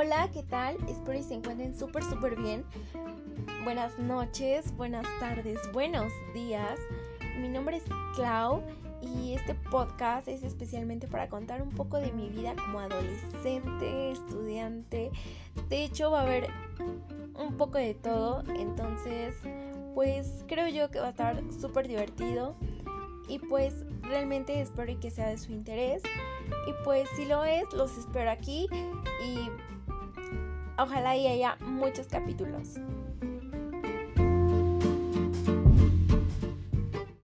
Hola, ¿qué tal? Espero que se encuentren súper, súper bien. Buenas noches, buenas tardes, buenos días. Mi nombre es Clau y este podcast es especialmente para contar un poco de mi vida como adolescente, estudiante. De hecho, va a haber un poco de todo, entonces, pues creo yo que va a estar súper divertido y pues realmente espero que sea de su interés. Y pues si lo es, los espero aquí y Ojalá y haya muchos capítulos.